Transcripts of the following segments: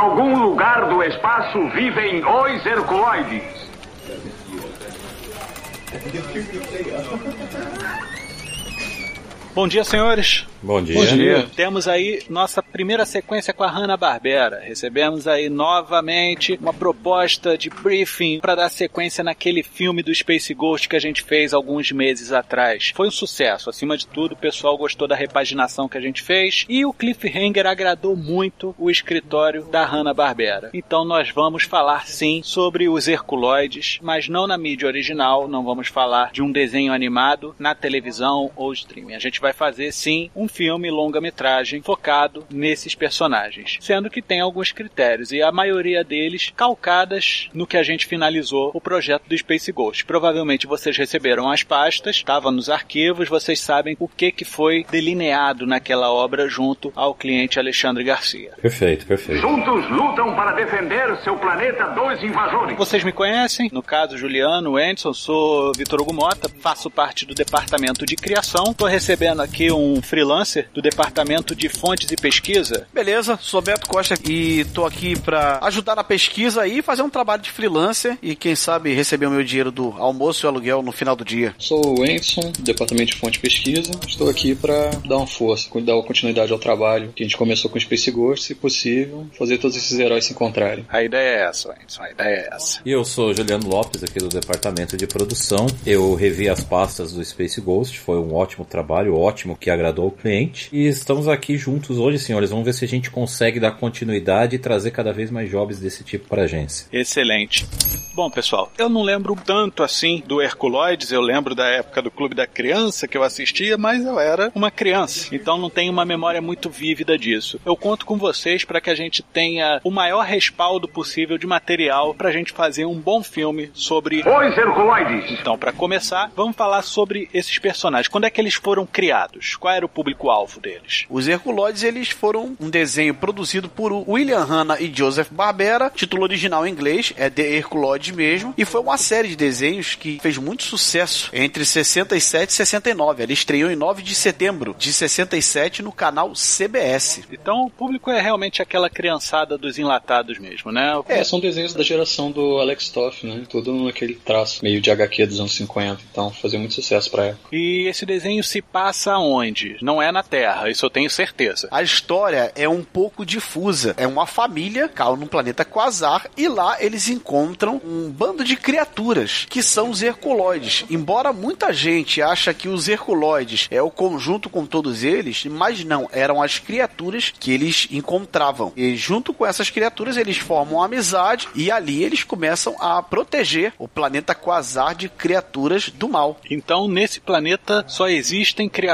Algum lugar do espaço vivem os Herculoides. Bom dia, senhores. Bom dia. Bom dia. Temos aí nossa primeira sequência com a Hanna-Barbera. Recebemos aí novamente uma proposta de briefing para dar sequência naquele filme do Space Ghost que a gente fez alguns meses atrás. Foi um sucesso, acima de tudo, o pessoal gostou da repaginação que a gente fez e o cliffhanger agradou muito o escritório da Hanna-Barbera. Então nós vamos falar sim sobre os Herculoides, mas não na mídia original, não vamos falar de um desenho animado na televisão ou streaming. A gente vai fazer sim um filme longa-metragem focado nesses personagens, sendo que tem alguns critérios e a maioria deles calcadas no que a gente finalizou o projeto do Space Ghost. Provavelmente vocês receberam as pastas, estava nos arquivos, vocês sabem o que que foi delineado naquela obra junto ao cliente Alexandre Garcia. Perfeito, perfeito. Juntos lutam para defender seu planeta dos invasores. Vocês me conhecem, no caso Juliano, Anderson, sou Vitor Hugo Mota, faço parte do departamento de criação. Estou recebendo aqui um freelancer do Departamento de Fontes e Pesquisa. Beleza, sou Beto Costa e tô aqui para ajudar na pesquisa e fazer um trabalho de freelancer e quem sabe receber o meu dinheiro do almoço e aluguel no final do dia. Sou o Enson, do Departamento de Fonte e Pesquisa. Estou aqui para dar uma força, dar continuidade ao trabalho que a gente começou com o Space Ghost, se possível, fazer todos esses heróis se encontrarem. A ideia é essa, Enson, a ideia é essa. E eu sou Juliano Lopes, aqui do Departamento de Produção. Eu revi as pastas do Space Ghost, foi um ótimo trabalho, ótimo que agradou o cliente. E estamos aqui juntos hoje, senhores. Vamos ver se a gente consegue dar continuidade e trazer cada vez mais jobs desse tipo para a agência. Excelente. Bom, pessoal, eu não lembro tanto assim do Herculoides, eu lembro da época do Clube da Criança que eu assistia, mas eu era uma criança, então não tenho uma memória muito vívida disso. Eu conto com vocês para que a gente tenha o maior respaldo possível de material para a gente fazer um bom filme sobre os Herculoides. Então, para começar, vamos falar sobre esses personagens. Quando é que eles foram criados? Qual era o público-alvo deles? Os Herculoides eles foram um desenho produzido por William Hanna e Joseph Barbera, título original em inglês é The Herculoides mesmo, e foi uma série de desenhos que fez muito sucesso entre 67 e 69. Ela estreou em 9 de setembro de 67 no canal CBS. Então o público é realmente aquela criançada dos enlatados mesmo, né? É, são desenhos da geração do Alex Toff, né? Tudo naquele traço meio de HQ dos anos 50, então fazia muito sucesso pra época. E esse desenho se passa onde? Não é na Terra, isso eu tenho certeza. A história é um pouco difusa. É uma família, caiu num planeta Quasar, e lá eles encontram um bando de criaturas, que são os Herculoides. Embora muita gente acha que os Herculoides é o conjunto com todos eles, mas não, eram as criaturas que eles encontravam. E junto com essas criaturas eles formam uma amizade e ali eles começam a proteger o planeta Quasar de criaturas do mal. Então nesse planeta só existem criaturas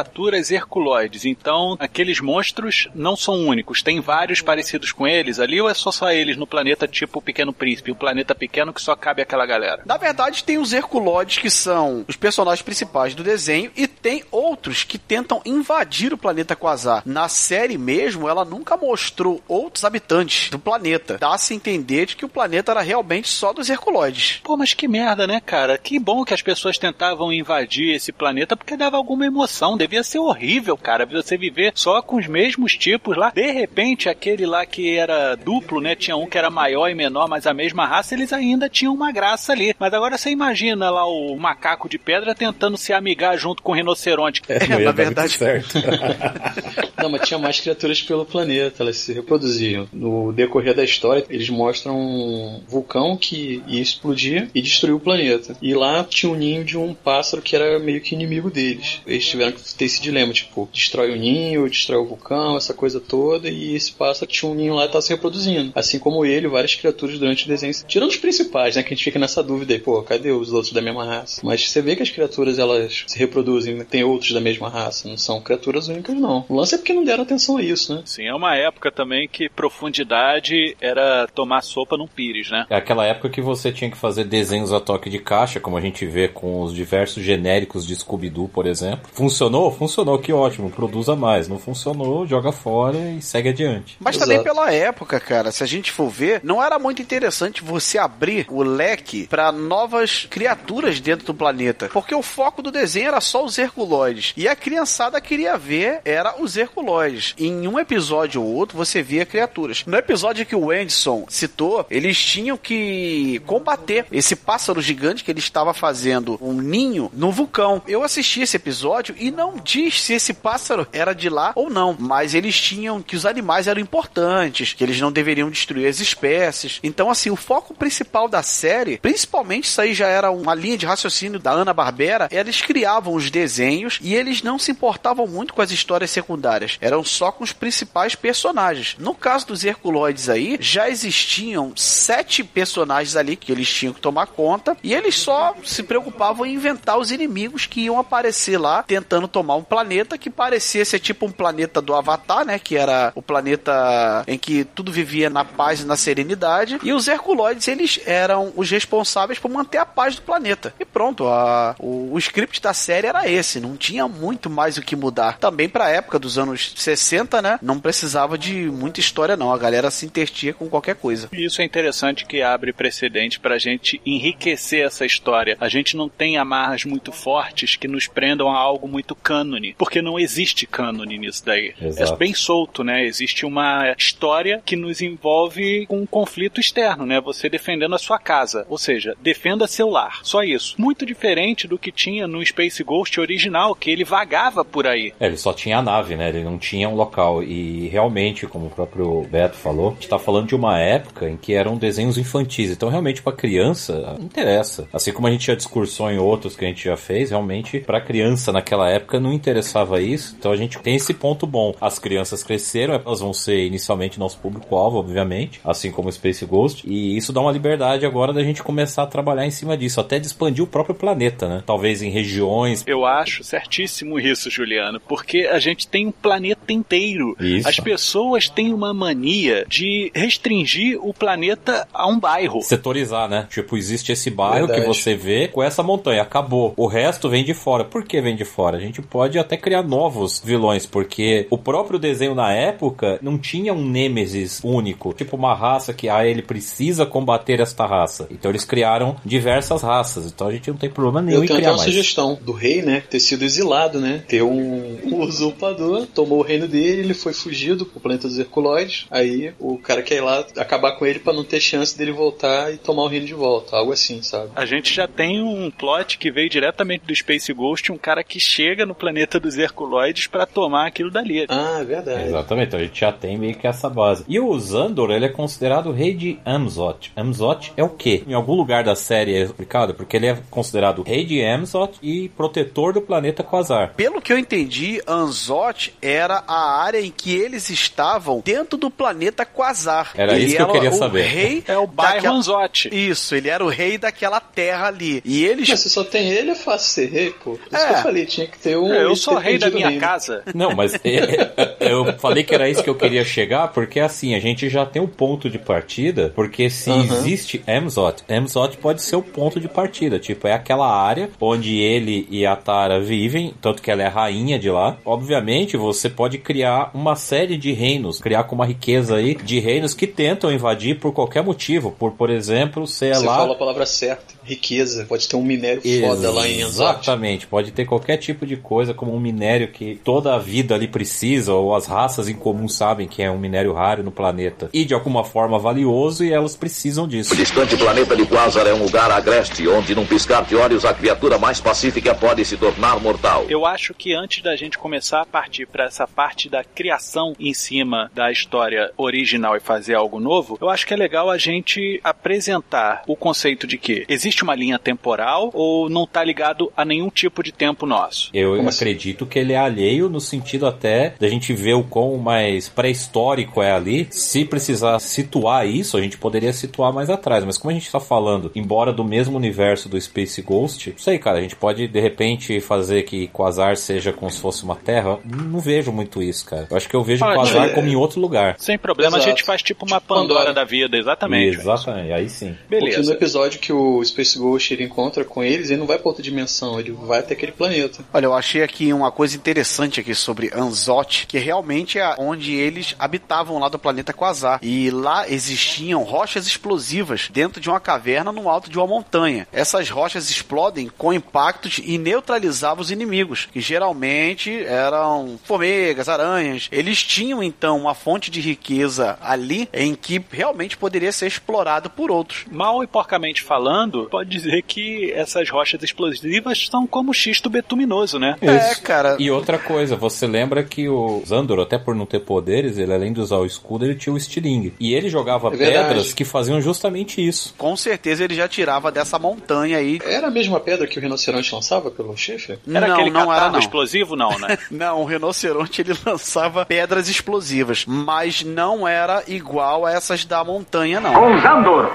Herculoides. Então aqueles monstros não são únicos, tem vários parecidos com eles ali ou é só só eles no planeta tipo o Pequeno Príncipe, um planeta pequeno que só cabe aquela galera? Na verdade, tem os Herculoides que são os personagens principais do desenho e tem outros que tentam invadir o planeta Quasar. Na série mesmo, ela nunca mostrou outros habitantes do planeta. Dá-se a entender de que o planeta era realmente só dos Herculoides. Pô, mas que merda, né, cara? Que bom que as pessoas tentavam invadir esse planeta porque dava alguma emoção. Devia ser horrível, cara, você viver só com os mesmos tipos lá. De repente, aquele lá que era duplo, né? Tinha um que era maior e menor, mas a mesma raça, eles ainda tinham uma graça ali. Mas agora você imagina lá o macaco de pedra tentando se amigar junto com o rinoceronte. É, na verdade. Certo. Não, mas tinha mais criaturas pelo planeta, elas se reproduziam. No decorrer da história, eles mostram um vulcão que ia explodir e destruir o planeta. E lá tinha um ninho de um pássaro que era meio que inimigo deles. Eles tiveram que ter esse dilema, tipo, destrói o ninho, destrói o vulcão, essa coisa toda, e esse pássaro tinha um ninho lá e estava se reproduzindo. Assim como ele, várias criaturas durante o desenho. Tirando os principais, né, que a gente fica nessa dúvida aí, pô, cadê os outros da mesma raça? Mas você vê que as criaturas, elas se reproduzem, tem outros da mesma raça, não são criaturas únicas, não. O lance é que não deram atenção a isso, né? Sim, é uma época também que profundidade era tomar sopa num pires, né? É aquela época que você tinha que fazer desenhos a toque de caixa, como a gente vê com os diversos genéricos de Scooby-Doo, por exemplo. Funcionou? Funcionou, que ótimo, produza mais. Não funcionou, joga fora e segue adiante. Mas Exato. também pela época, cara, se a gente for ver, não era muito interessante você abrir o leque pra novas criaturas dentro do planeta, porque o foco do desenho era só os herculoides. E a criançada queria ver era os herculoides. Em um episódio ou outro você via criaturas. No episódio que o Anderson citou, eles tinham que combater esse pássaro gigante que ele estava fazendo um ninho no vulcão. Eu assisti esse episódio e não diz se esse pássaro era de lá ou não, mas eles tinham que os animais eram importantes, que eles não deveriam destruir as espécies. Então, assim, o foco principal da série, principalmente isso aí já era uma linha de raciocínio da Ana Barbera, eles criavam os desenhos e eles não se importavam muito com as histórias secundárias, eram só com os principais personagens. No caso dos Herculoides aí, já existiam sete personagens ali que eles tinham que tomar conta e eles só se preocupavam em inventar os inimigos que iam aparecer lá tentando tomar um planeta que parecia ser tipo um planeta do Avatar, né? Que era o planeta em que tudo vivia na paz e na serenidade. E os Herculoides, eles eram os responsáveis por manter a paz do planeta. E pronto, a, o, o script da série era esse. Não tinha muito mais o que mudar. Também pra época dos anos 60, né? Não precisava de muita história, não. A galera se intertia com qualquer coisa. Isso é interessante que abre precedente pra gente enriquecer essa história. A gente não tem amarras muito fortes que nos prendam a algo muito cânone, porque não existe cânone nisso daí. Exato. É bem solto, né? Existe uma história que nos envolve com um conflito externo, né? Você defendendo a sua casa, ou seja, defenda seu lar. Só isso. Muito diferente do que tinha no Space Ghost original, que ele vagava por aí. É, ele só tinha a nave, né? Ele não tinha um local. E realmente, como o próprio Beto falou, a gente tá falando de uma época em que eram desenhos infantis. Então, realmente, pra criança, não interessa. Assim como a gente já discursou em outros que a gente já fez, realmente, pra criança naquela época não interessava isso. Então, a gente tem esse ponto bom. As crianças cresceram, elas vão ser inicialmente nosso público-alvo, obviamente, assim como o Space Ghost. E isso dá uma liberdade agora da gente começar a trabalhar em cima disso, até de expandir o próprio planeta, né? Talvez em regiões. Eu acho certíssimo isso, Juliano, porque a gente tem um planeta inteiro. Isso. As pessoas têm uma mania de restringir o planeta a um bairro. Setorizar, né? Tipo, existe esse bairro Verdade. que você vê com essa montanha, acabou. O resto vem de fora. Por que vem de fora? A gente pode até criar novos vilões, porque o próprio desenho na época não tinha um nêmesis único, tipo uma raça que ah, ele precisa combater esta raça. Então eles criaram diversas raças. Então a gente não tem problema nenhum Eu em tenho até criar uma mais. sugestão do rei, né? Ter sido exilado, né? Ter um, um usurpador, tomou o reino dele, ele foi fugido pro planeta dos Herculoides. Aí o cara quer ir lá acabar com ele pra não ter chance dele voltar e tomar o reino de volta. Algo assim, sabe? A gente já tem um plot que veio diretamente do Space Ghost, um cara que chega no planeta dos Herculoides pra tomar aquilo dali. Ah, é verdade. Exatamente, então a gente já tem meio que essa base. E o Zandor, ele é considerado o rei de Amzot. Amzot é o quê? Em algum lugar da série é explicado, porque ele é considerado rei de Amzot e protetor do planeta Quasar. Pelo que eu entendi, Anzot era a área em que eles estavam dentro do planeta Quasar. Era Ele isso que eu queria o saber. Rei É o bairro daquela-. Isso, ele era o rei daquela terra ali. E eles. Mas se só tem ele, é fácil ser rei, pô. Por isso É. que eu falei, tinha que ter um. É, eu sou ter rei da o minha reino. casa. Não, mas é, eu falei que era isso que eu queria chegar, porque assim, a gente já tem um ponto de partida, porque se Uhum. existe Amzot, Amzot pode ser o ponto de partida, tipo, é aquela área onde ele e a Tara vivem, tanto que ela é a rainha de lá. Obviamente, você pode criar uma série de reinos, criar com uma riqueza aí de reinos que tentam invadir por qualquer motivo, por, por exemplo, ser Você lá falou a palavra certa. Riqueza. Pode ter um minério foda lá em Anzot. Exatamente, pode ter qualquer tipo de coisa, como um minério que toda a vida ali precisa, ou as raças em comum sabem que é um minério raro no planeta, e de alguma forma valioso, e elas precisam disso. O distante planeta de Quasar é um lugar agreste, onde num piscar de olhos a criatura mais pacífica pode se tornar mortal. Eu acho que antes da gente começar a partir para essa parte da criação em cima da história original e fazer algo novo, eu acho que é legal a gente apresentar o conceito de que existe existe uma linha temporal ou não tá ligado a nenhum tipo de tempo nosso? Eu Como assim? acredito que ele é alheio no sentido até da gente ver o quão mais pré-histórico é ali. Se precisar situar isso, a gente poderia situar mais atrás. Mas como a gente tá falando, embora do mesmo universo do Space Ghost, não sei, cara, a gente pode de repente fazer que Quasar seja como se fosse uma Terra. Não vejo muito isso, cara. Eu acho que eu vejo Olha, Quasar é- como em outro lugar. Sem problema, Exato. a gente faz tipo uma Pandora, Pandora. da vida, exatamente. Exatamente, aí sim. Porque no Beleza. episódio que o Space Ghost ele encontra com eles, ele não vai pra outra dimensão, ele vai até aquele planeta. Olha, eu achei aqui uma coisa interessante aqui sobre Anzot, que realmente é onde eles habitavam lá do planeta Quasar. E lá existiam rochas explosivas dentro de uma caverna no alto de uma montanha. Essas rochas explodem com impactos e neutralizavam os inimigos, que geralmente eram formigas, aranhas. Eles tinham então uma fonte de riqueza ali em que realmente poderia ser explorado por outros. Mal e porcamente falando, pode dizer que essas rochas explosivas são como xisto betuminoso, né? É, cara. E outra coisa, você lembra que o Zandor, até por não ter poderes, ele além de usar o escudo, ele tinha o estilingue. E ele jogava É pedras que faziam justamente isso. Com certeza ele já tirava dessa montanha aí. Era a mesma pedra que o rinoceronte lançava pelo chifre? Era não, aquele não era não. explosivo, não, né? Não, o rinoceronte ele lançava pedras explosivas, mas não era igual a essas da montanha, não. Com Zandor.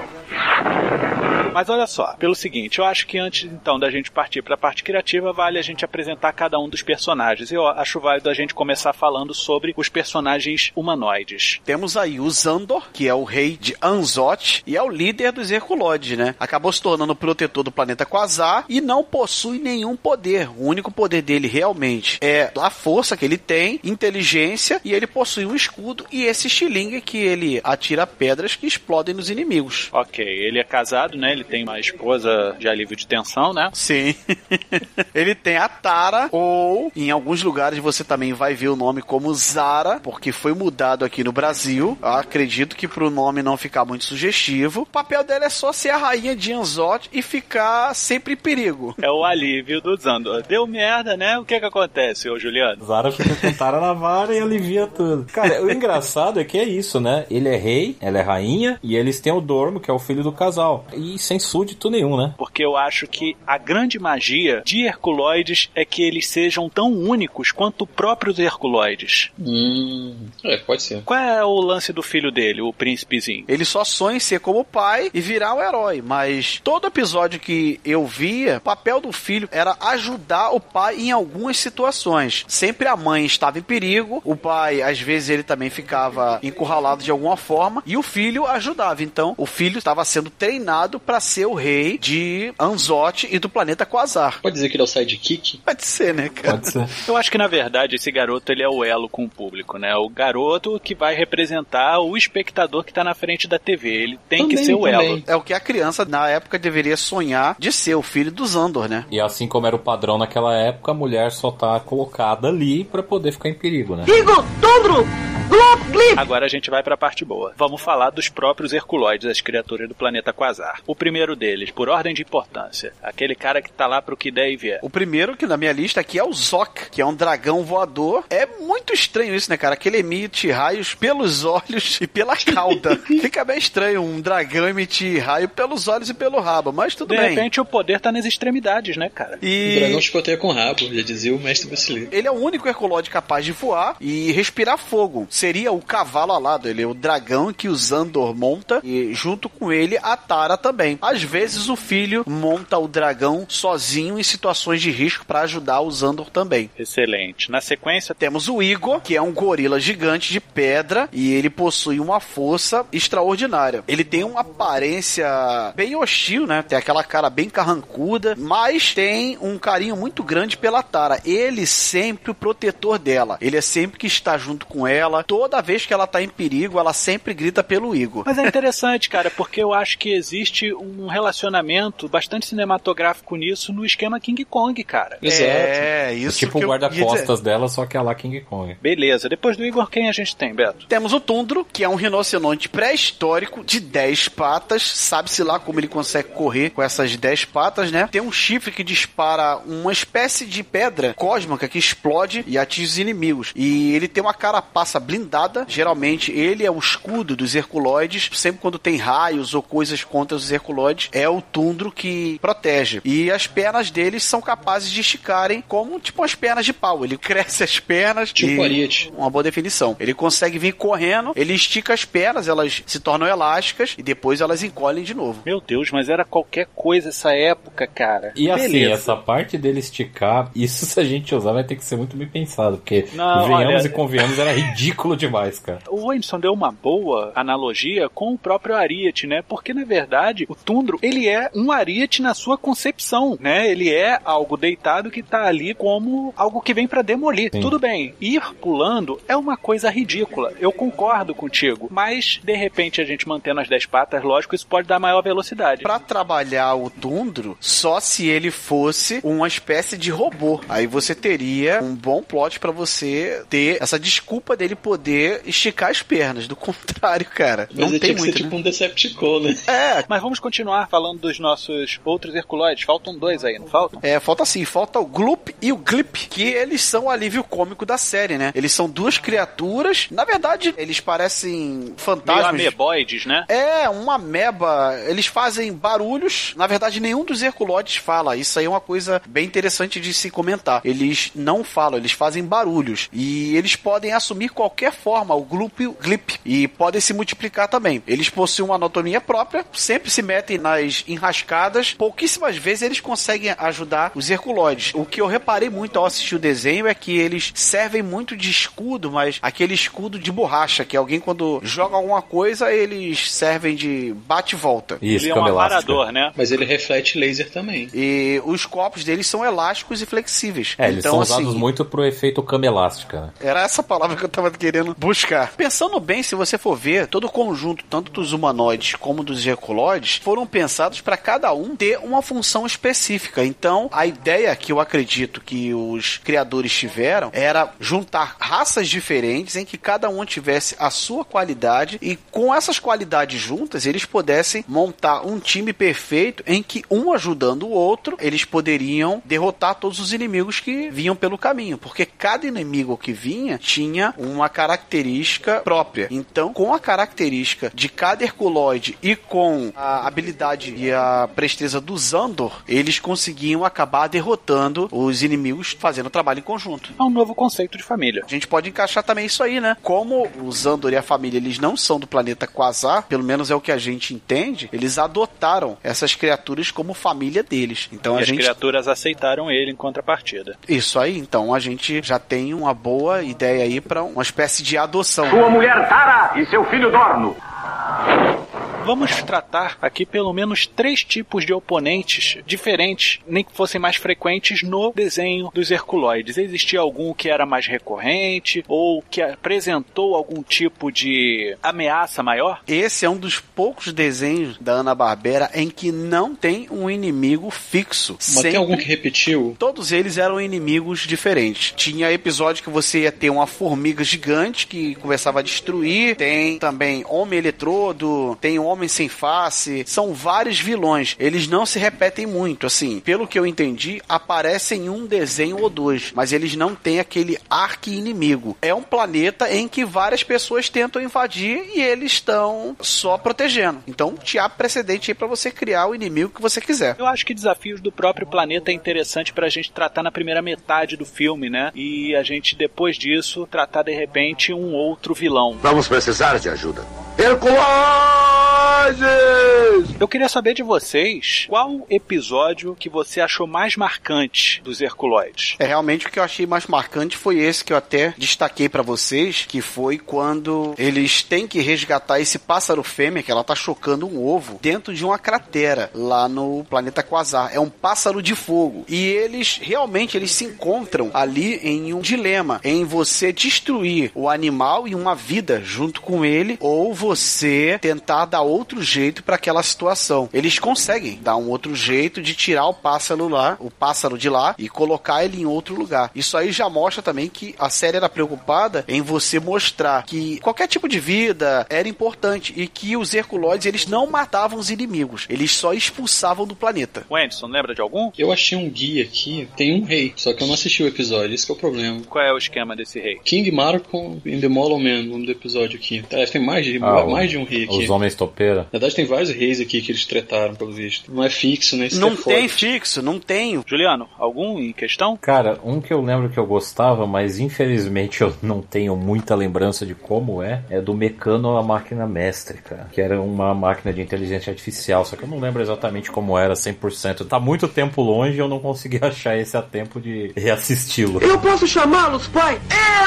Mas olha só, pelo seguinte, eu acho que antes então da gente partir para a parte criativa, vale a gente apresentar cada um dos personagens. Eu acho válido a gente começar falando sobre os personagens humanoides. Temos aí o Zandor, que é o rei de Anzot e é o líder dos Herculoides, né? Acabou se tornando o protetor do planeta Quasar e não possui nenhum poder. O único poder dele realmente é a força que ele tem, inteligência e ele possui um escudo e esse estilingue que ele atira pedras que explodem nos inimigos. Ok, ele é casado, né? Ele tem uma esposa de alívio de tensão, né? Sim. ele tem a Tara, ou em alguns lugares você também vai ver o nome como Zara, porque foi mudado aqui no Brasil. Eu acredito que pro nome não ficar muito sugestivo. O papel dela é só ser a rainha de Anzot e ficar sempre em perigo. É o alívio do Zandor. Deu merda, né? O que que acontece, ô Juliano? Zara fica com Tara na vara e alivia tudo. Cara, o engraçado é que é isso, né? Ele é rei, ela é rainha, e eles têm o Dormo, que é o filho do casal. E sem súdito nenhum, né? Porque eu acho que a grande magia de Herculoides é que eles sejam tão únicos quanto próprios Herculoides. Hum. É, pode ser. Qual é o lance do filho dele, o príncipezinho? Ele só sonha em ser como o pai e virar o herói, mas todo episódio que eu via, o papel do filho era ajudar o pai em algumas situações. Sempre a mãe estava em perigo, o pai, às vezes, ele também ficava encurralado de alguma forma e o filho ajudava. Então, o filho estava sendo treinado para ser o rei de Anzot e do planeta Quasar. Pode dizer que ele é o sidekick? Pode ser, né, cara? Pode ser. Eu acho que na verdade esse garoto ele é o elo com o público, né? O garoto que vai representar o espectador que tá na frente da TV. Ele tem que Também, ser o elo. também. É o que a criança na época deveria sonhar de ser o filho do Zandor, né? E assim como era o padrão naquela época, a mulher só tá colocada ali pra poder ficar em perigo, né? Agora a gente vai pra parte boa. Vamos falar dos próprios Herculoides, as criaturas do planeta Quasar. O primeiro deles, por ordem de importância, aquele cara que tá lá pro que der e vier. O primeiro que na minha lista aqui é o Zok, que é um dragão voador. É muito estranho isso, né, cara? Que ele emite raios pelos olhos e pela cauda. Fica bem estranho um dragão emitir raio pelos olhos e pelo rabo, mas tudo De bem. repente o poder tá nas extremidades, né, cara? O E dragão chicoteia com rabo, já dizia o mestre Vasily. ele é o único Herculode capaz de voar e respirar fogo. Seria o cavalo alado, ele é o dragão que o Zandor monta e junto com ele a Tara também. Às vezes o filho monta o dragão sozinho em situações de risco para ajudar o Zandor também. Excelente. Na sequência, Temos o Igor, que é um gorila gigante de pedra e ele possui uma força extraordinária. Ele tem uma aparência bem hostil, né? Tem aquela cara bem carrancuda, mas tem um carinho muito grande pela Tara. Ele sempre o protetor dela. Ele é sempre que está junto com ela. Toda vez que ela tá em perigo, ela sempre grita pelo Igor. Mas é interessante, cara, porque eu acho que existe um relacionamento bastante cinematográfico nisso no esquema King Kong, cara. Exato. É, isso tipo que o dizer. guarda-costas dela, só que é lá King Kong. Beleza, depois do Igor, quem a gente tem, Beto? Temos o Tundro, que é um rinoceronte pré-histórico de 10 patas. Sabe-se lá como ele consegue correr com essas 10 patas, né? Tem um chifre que dispara uma espécie de pedra cósmica que explode e atinge os inimigos. E ele tem uma carapaça blindada, Geralmente ele é o escudo dos Herculoides. Sempre quando tem raios ou coisas contra os Herculoides, é o Tundro que protege. E as pernas deles são capazes de esticarem como tipo as pernas de pau. Ele cresce as pernas. Tipo e... ariete. Uma boa definição. Ele consegue vir correndo, ele estica as pernas, elas se tornam elásticas e depois elas encolhem de novo. Meu Deus, mas era qualquer coisa essa época, cara. E assim, Beleza. essa parte dele esticar, isso se a gente usar vai ter que ser muito bem pensado, porque Não, venhamos olha- e convenhamos, era ridículo demais, cara. O Whindersson deu uma boa analogia com o próprio Ariete, né? Porque, na verdade, o Tundro, ele é um Ariete na sua concepção, né? Ele é algo deitado que tá ali como algo que vem pra demolir. Sim. Tudo bem, ir pulando é uma coisa ridícula. Eu concordo contigo. Mas, de repente, a gente mantendo as 10 patas, lógico, isso pode dar maior velocidade. Pra trabalhar o Tundro, só se ele fosse uma espécie de robô. Aí você teria um bom plot pra você ter essa desculpa dele poder esticar as pernas. Do contrário, cara, Mas não ele tem tinha que muito. ser tipo né? um Decepticon, né? É, Mas vamos continuar falando dos nossos outros Herculoides. Faltam dois aí, não faltam? É, falta assim, falta o Gloop e o Glip, que eles são o alívio cômico da série, né? Eles são duas criaturas, na verdade, eles parecem Meio fantasmas. ameboides, né? É, uma ameba. Eles fazem barulhos. Na verdade, nenhum dos Herculoides fala. Isso aí é uma coisa bem interessante de se comentar. Eles não falam, eles fazem barulhos. E eles podem assumir qualquer forma, o Gloop e o Glip. E podem se multiplicar também. Eles possuem uma anatomia própria, sempre se metem nas enrascadas. Pouquíssimas vezes eles conseguem ajudar os Herculoides. O que eu reparei muito ao assistir o desenho é que eles servem muito de escudo, mas aquele escudo de borracha, que alguém quando joga alguma coisa, eles servem de bate-volta. Isso, Ele é um aparador, né? Mas ele reflete laser também. E os corpos deles são elásticos e flexíveis. É, eles então, são assim, usados muito pro efeito cama elástica. né? Era essa palavra que eu tava querendo buscar. Pensando bem, se você for ver, todo o conjunto, tanto dos humanoides como dos herculoides, foram pensados para cada um ter uma função específica. Então, a ideia que eu acredito que os criadores tiveram era juntar raças diferentes em que cada um tivesse a sua qualidade e com essas qualidades juntas, eles pudessem montar um time perfeito em que um ajudando o outro, eles poderiam derrotar todos os inimigos que vinham pelo caminho, porque cada inimigo que vinha tinha uma característica própria. Então, com a característica de cada Herculoide e com a habilidade e a presteza do Zandor, eles conseguiam acabar derrotando os inimigos fazendo trabalho em conjunto. É um novo conceito de família. A gente pode encaixar também isso aí, né? Como o Zandor e a família eles não são do planeta Quasar, pelo menos é o que a gente entende, eles adotaram essas criaturas como família deles. Então e a as gente criaturas aceitaram ele em contrapartida. isso aí, então a gente já tem uma boa ideia aí pra uma espécie de adoção. Sua mulher Tara e seu filho Dorno. Vamos tratar aqui pelo menos três tipos de oponentes diferentes, nem que fossem mais frequentes no desenho dos Herculoides. Existia algum que era mais recorrente ou que apresentou algum tipo de ameaça maior? Esse é um dos poucos desenhos da Ana-Barbera em que não tem um inimigo fixo. Mas Sempre tem algum que repetiu? Todos eles eram inimigos diferentes. Tinha episódio que você ia ter uma formiga gigante que começava a destruir. Tem também Homem Eletrodo, tem Homem Sem Face. São vários vilões. Eles não se repetem muito. Assim, pelo que eu entendi, aparecem em um desenho ou dois. Mas eles não têm aquele arqui-inimigo. É um planeta em que várias pessoas tentam invadir e eles estão só protegendo. Então, te há precedente aí pra você criar o inimigo que você quiser. Eu acho que desafios do próprio planeta é interessante pra gente tratar na primeira metade do filme, né? E a gente depois disso tratar de repente um outro vilão. Vamos precisar de ajuda. Eu queria saber de vocês qual episódio que você achou mais marcante dos Herculoides. É realmente o que eu achei mais marcante foi esse que eu até destaquei pra vocês, que foi quando eles têm que resgatar esse pássaro fêmea que ela tá chocando um ovo dentro de uma cratera lá no planeta Quasar. É um pássaro de fogo e eles realmente eles se encontram ali em um dilema, em você destruir o animal e uma vida junto com ele ou você tentar dar outro outro jeito para aquela situação. Eles conseguem dar um outro jeito de tirar o pássaro lá, o pássaro de lá e colocar ele em outro lugar. Isso aí já mostra também que a série era preocupada em você mostrar que qualquer tipo de vida era importante e que os Herculoides eles não matavam os inimigos, eles só expulsavam do planeta. O Anderson, lembra de algum? Eu achei um guia aqui, tem um rei, só que eu não assisti o episódio, esse é o problema. Qual é o esquema desse rei? King Marcon in the Molo Man, o nome do episódio aqui. Tem mais de, Ah, mais o- de um rei aqui. Os homens topeira. Na verdade, tem vários reis aqui que eles trataram, pelo visto. Não é fixo, né? Isso não é tem forte. fixo, não tem. Juliano, algum em questão? Cara, um que eu lembro que eu gostava, mas infelizmente eu não tenho muita lembrança de como é, é do Mecano a Máquina Mestre, cara. Que era uma máquina de inteligência artificial, só que eu não lembro exatamente como era 100%. Tá muito tempo longe e eu não consegui achar esse a tempo de reassisti-lo. Eu posso chamá-los, pai?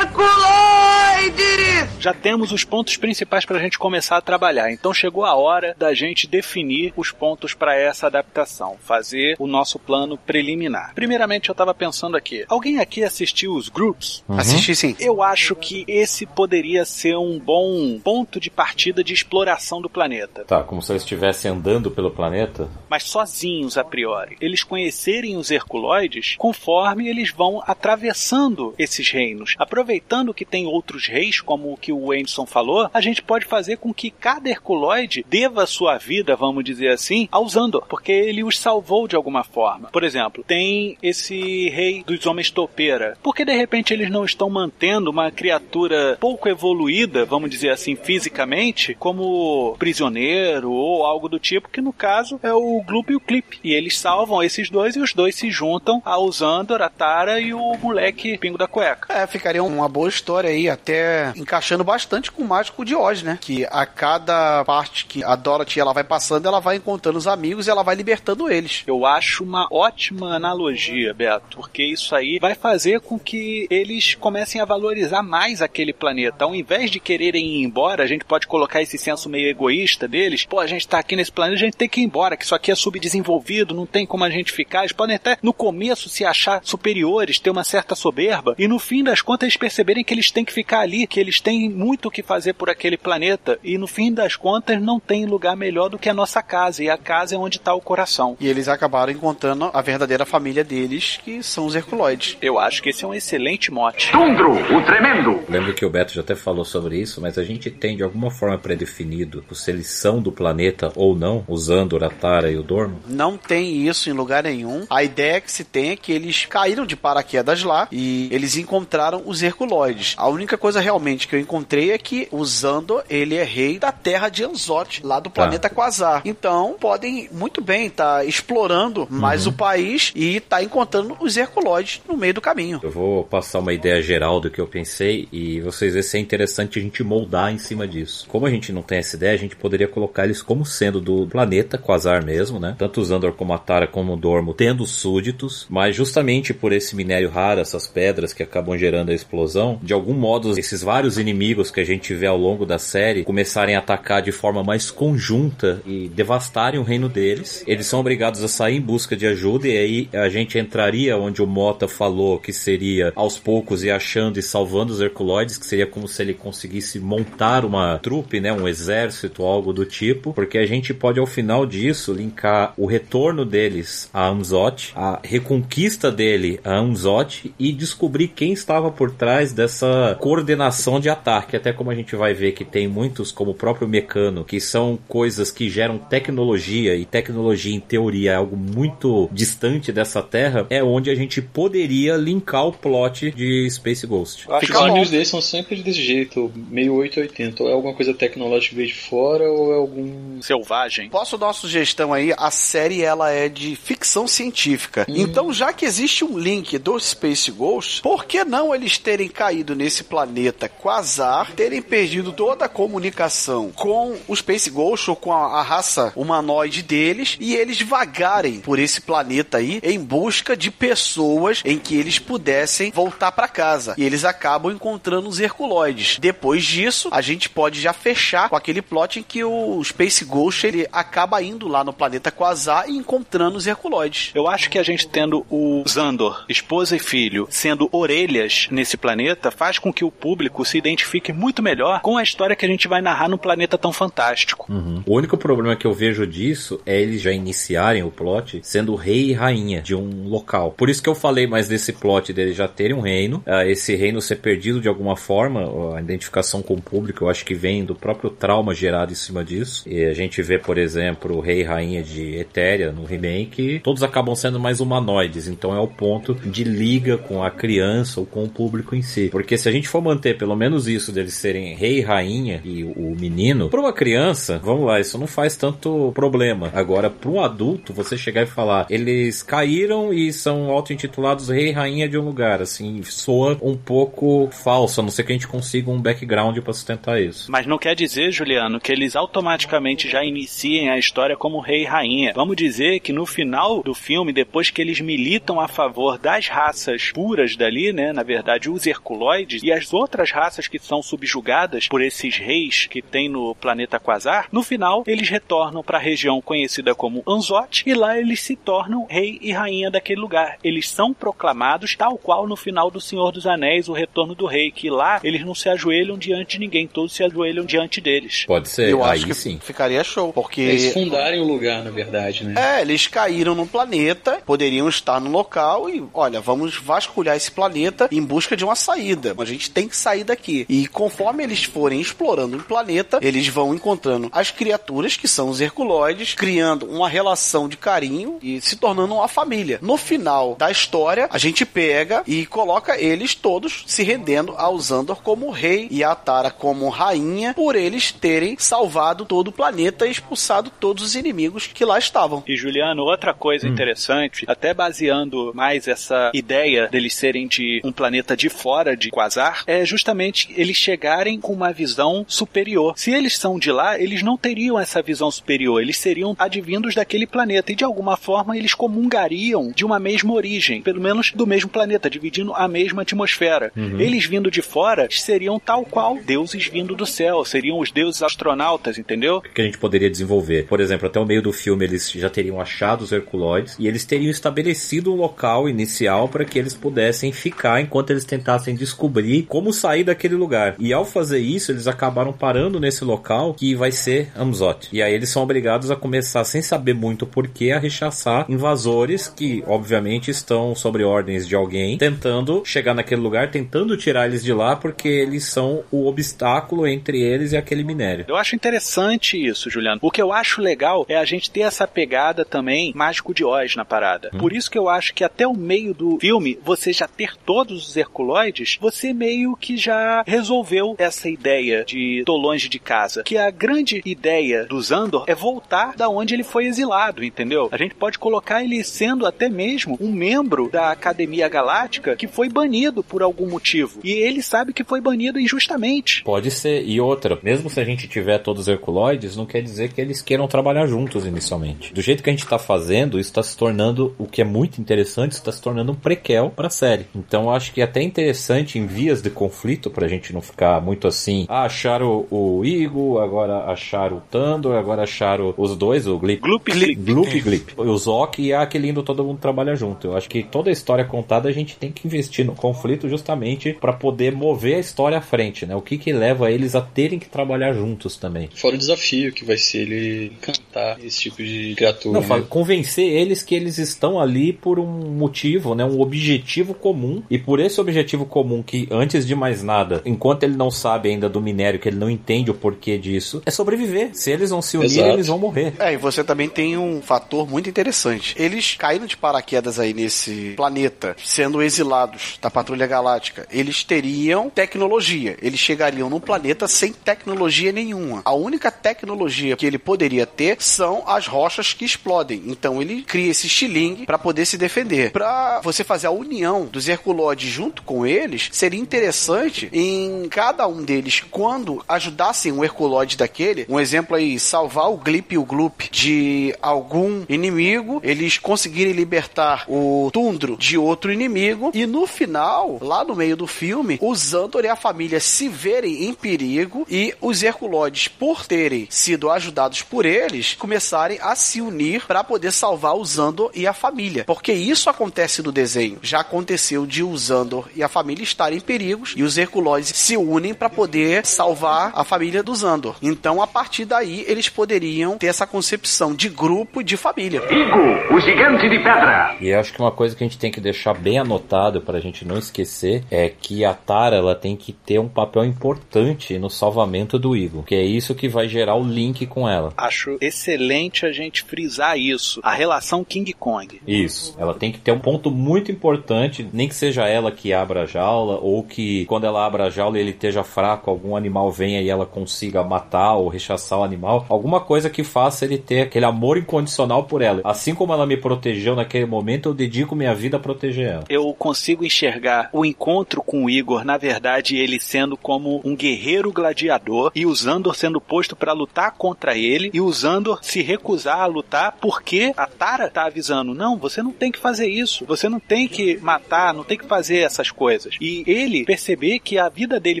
Herculoides! Já temos os pontos principais para a gente começar a trabalhar, então chegou a hora da gente definir os pontos para essa adaptação, fazer o nosso plano preliminar. Primeiramente, eu estava pensando aqui: alguém aqui assistiu os groups? Assisti sim. Eu acho que esse poderia ser um bom ponto de partida de exploração do planeta. Tá, como se eles estivessem andando pelo planeta. mas sozinhos a priori. Eles conhecerem os Herculoides conforme eles vão atravessando esses reinos. Aproveitando que tem outros reis, como o que o Anderson falou, a gente pode fazer com que cada Herculoide deva sua vida, vamos dizer assim, aos Andor, porque ele os salvou de alguma forma. Por exemplo, tem esse rei dos homens topeira. Por que de repente eles não estão mantendo uma criatura pouco evoluída, vamos dizer assim, fisicamente, como prisioneiro ou algo do tipo, que no caso é o Gloop e o Clip. E eles salvam esses dois e os dois se juntam aos Andor, a Tara e o moleque Pingo da Cueca. É, ficaria uma boa história aí, até encaixando bastante com o mágico de Oz, né? Que a cada parte que a Dorothy ela vai passando, ela vai encontrando os amigos e ela vai libertando eles. Eu acho uma ótima analogia, Beto, porque isso aí vai fazer com que eles comecem a valorizar mais aquele planeta. Ao invés de quererem ir embora, a gente pode colocar esse senso meio egoísta deles. Pô, a gente tá aqui nesse planeta, a gente tem que ir embora, que isso aqui é subdesenvolvido, não tem como a gente ficar. Eles podem até no começo se achar superiores, ter uma certa soberba, e no fim das contas eles perceberem que eles têm que ficar ali, que eles têm muito o que fazer por aquele planeta, e no fim das contas não tem lugar melhor do que a nossa casa, e a casa é onde está o coração. E eles acabaram encontrando a verdadeira família deles, que são os Herculoides. Eu acho que esse é um excelente mote. Tundro, o tremendo. Lembro que o Beto já até falou sobre isso, mas a gente tem de alguma forma predefinido se eles são do planeta ou não, usando o Ratara e o Dormo. Não tem isso em lugar nenhum. A ideia que se tem é que eles caíram de paraquedas lá e eles encontraram os Herculoides. A única coisa realmente que eu encontrei é que o Zandor, ele é rei da terra de Anzot, lá do planeta Quasar. Então, podem muito bem estar explorando mais o país e estar encontrando os Herculoides no meio do caminho. Eu vou passar uma ideia geral do que eu pensei e vocês verem se é interessante a gente moldar em cima disso. Como a gente não tem essa ideia, a gente poderia colocar eles como sendo do planeta Quasar mesmo, né? Tanto o Zandor como a Tara como o Dormo tendo súditos, mas justamente por esse minério raro, essas pedras que acabam gerando a explosão, de algum modo esses vários inimigos que a gente vê ao longo da série começarem a atacar de forma mais conjunta e devastarem o reino deles. Eles são obrigados a sair em busca de ajuda e aí a gente entraria onde o Mota falou que seria aos poucos e achando e salvando os Herculoides, que seria como se ele conseguisse montar uma trupe, né, um exército, algo do tipo, porque a gente pode ao final disso linkar o retorno deles a Amzot, a reconquista dele a Amzot e descobrir quem estava por trás dessa coordenação de ataque, até como a gente vai ver que tem muitos como o próprio Mecano, que são coisas que geram tecnologia e tecnologia em teoria é algo muito distante dessa terra, é onde a gente poderia linkar o plot de Space Ghost. Eu acho Os Fica bom. episódios deles são sempre desse jeito, meio 880. Ou é alguma coisa tecnológica que veio de fora, ou é algum. selvagem. Posso dar uma sugestão aí? A série ela é de ficção científica. Então, já que existe um link do Space Ghost, por que não eles terem caído nesse planeta Quasar, terem perdido toda a comunicação com o Space Ghost ou com a, a raça humanoide deles e eles vagarem por esse planeta aí em busca de pessoas em que eles pudessem voltar para casa. E eles acabam encontrando os Herculoides. Depois disso, a gente pode já fechar com aquele plot em que o Space Ghost ele acaba indo lá no planeta Quasar e encontrando os Herculoides. Eu acho que a gente tendo o Zandor, esposa e filho, sendo orelhas nesse planeta, faz com que o público se identifique muito melhor com a história que a gente vai narrar no planeta tão fantástico. Uhum. O único problema que eu vejo disso é eles já iniciarem o plot sendo rei e rainha de um local. Por isso que eu falei mais desse plot deles já terem um reino, uh, esse reino ser perdido de alguma forma, a identificação com o público eu acho que vem do próprio trauma gerado em cima disso. E a gente vê, por exemplo, o rei e rainha de Etéria no remake, todos acabam sendo mais humanoides, então é o ponto de liga com a criança ou com o público em si. Porque se a gente for manter pelo menos isso deles serem rei e rainha e o menino, para uma criança, vamos lá, isso não faz tanto problema. Agora, para um adulto, você chegar e falar, eles caíram e são auto-intitulados rei e rainha de um lugar, assim, soa um pouco falso, a não ser que a gente consiga um background para sustentar isso. Mas não quer dizer, Juliano, que eles automaticamente já iniciem a história como rei e rainha. Vamos dizer que no final do filme, depois que eles militam a favor das raças puras dali, né, na verdade os herculoides e as outras raças que são subjugadas por esses reis que tem no planeta Quasar, no final eles retornam para a região conhecida como Anzote e lá eles se tornam rei e rainha daquele lugar. Eles são proclamados tal qual no final do Senhor dos Anéis, o retorno do rei, que lá eles não se ajoelham diante de ninguém, todos se ajoelham diante deles. Pode ser, Eu aí acho que sim. ficaria show, porque Eles fundarem o lugar, na verdade, né? É, eles caíram no planeta, poderiam estar no local e, olha, vamos vasculhar esse planeta em busca de uma saída. A gente tem que sair daqui. E conforme eles forem explorando o planeta, eles vão encontrando as criaturas que são os herculoides, criando uma relação de carinho e se tornando uma família. No final da história, a gente pega e coloca eles todos se rendendo ao Zandor como rei e a Tara como rainha, por eles terem salvado todo o planeta e expulsado todos os inimigos que lá estavam. E Juliano, outra coisa interessante, até baseando mais essa ideia deles serem de um planeta de fora de Quasar, é justamente eles chegarem com uma visão superior. Se eles são de lá, eles não teriam essa visão superior, eles seriam advindos daquele planeta e de alguma forma eles comungariam de uma mesma origem, pelo menos do mesmo planeta, dividindo a mesma atmosfera. Eles vindo de fora seriam tal qual deuses vindo do céu, seriam os deuses astronautas, entendeu? que a gente poderia desenvolver. Por exemplo, até o meio do filme eles já teriam achado os Herculoides e eles teriam estabelecido um local inicial para que eles pudessem ficar enquanto eles tentassem descobrir como sair daquele lugar. E ao fazer isso, eles acabaram parando nesse local que vai ser Amzot. E aí eles são obrigados a começar, sem saber muito porquê, a rechaçar invasores que, obviamente, estão sobre ordens de alguém, tentando chegar naquele lugar, tentando tirar eles de lá, porque eles são o obstáculo entre eles e aquele minério. Eu acho interessante isso, Juliano. O que eu acho legal é a gente ter essa pegada também mágico de Oz na parada. Por isso que eu acho que até o meio do filme, você já ter todos os herculoides, você meio que já resolveu essa ideia de tô longe de casa. Que a grande ideia do Zandor é voltar da onde ele foi exilado, entendeu? A gente pode colocar ele sendo até mesmo um membro da Academia Galáctica que foi banido por algum motivo. E ele sabe que foi banido injustamente. Pode ser. E outra, mesmo se a gente tiver todos os Herculoides, não quer dizer que eles queiram trabalhar juntos inicialmente. Do jeito que a gente tá fazendo, isso tá se tornando, o que é muito interessante, isso tá se tornando um prequel pra série. Então acho que é até interessante em vias de conflito, pra gente não ficar muito assim, ah, acharam o, o Igo, agora acharam o Tandor, agora acharam os dois, o Glip. Gloop Glip. Gloop e Glip. O Zok e a que lindo todo mundo trabalha junto. Eu acho que toda a história contada a gente tem que investir no conflito justamente pra poder mover a história à frente, né? O que que leva eles a terem que trabalhar juntos também. Fora o desafio que vai ser ele encantar esse tipo de criatura. Não, né? fala- convencer eles que eles estão ali por um motivo, né? Um objetivo comum. E por esse objetivo comum, que antes de mais nada, enquanto ele não sabe ainda do minério, que ele não entende o porquê disso, é sobreviver. Se eles não se unirem, eles vão morrer. É, e você também tem um fator muito interessante. Eles caíram de paraquedas aí nesse planeta, sendo exilados da Patrulha Galáctica. Eles teriam tecnologia. Eles chegariam num planeta sem tecnologia nenhuma. A única tecnologia que ele poderia ter são as rochas que explodem. Então ele cria esse estilingue para poder se defender. Para você fazer a união dos Herculoides junto com eles, seria interessante em cada um deles, quando ajudassem um Herculoide daquele, um exemplo aí, salvar o Glip e o Gloop de algum inimigo, eles conseguirem libertar o Tundro de outro inimigo, e no final, lá no meio do filme, o Zandor e a família se verem em perigo e os Herculoides, por terem sido ajudados por eles, começarem a se unir para poder salvar o Zandor e a família. Porque isso acontece no desenho. Já aconteceu de o Zandor e a família estarem em perigos e os Herculoides se unem para poder salvar a família do Zandor. Então, a partir daí, eles poderiam ter essa concepção de grupo e de família. Igo, o gigante de pedra. E eu acho que uma coisa que a gente tem que deixar bem anotado pra gente não esquecer é que a Tara ela tem que ter um papel importante no salvamento do Igor, que é isso que vai gerar o link com ela. Acho excelente a gente frisar isso. A relação King Kong. Isso. Ela tem que ter um ponto muito importante, nem que seja ela que abra a jaula, ou que quando ela abra a jaula ele esteja fraco, algum animal venha e ela consiga matar ou rechaçar o animal. Alguma coisa que faça ele ter aquele amor incondicional por ela. Assim como ela me protegeu naquele momento, eu dedico minha vida a proteger ela. Eu consigo enxergar o encontro com o Igor, na verdade, ele sendo como um guerreiro gladiador e o Zandor sendo posto para lutar contra ele e o Zandor se recusar a lutar porque a Tara tá avisando: não, você não tem que fazer isso, você não tem que matar, não tem que fazer essas coisas. E ele perceber que a vida dele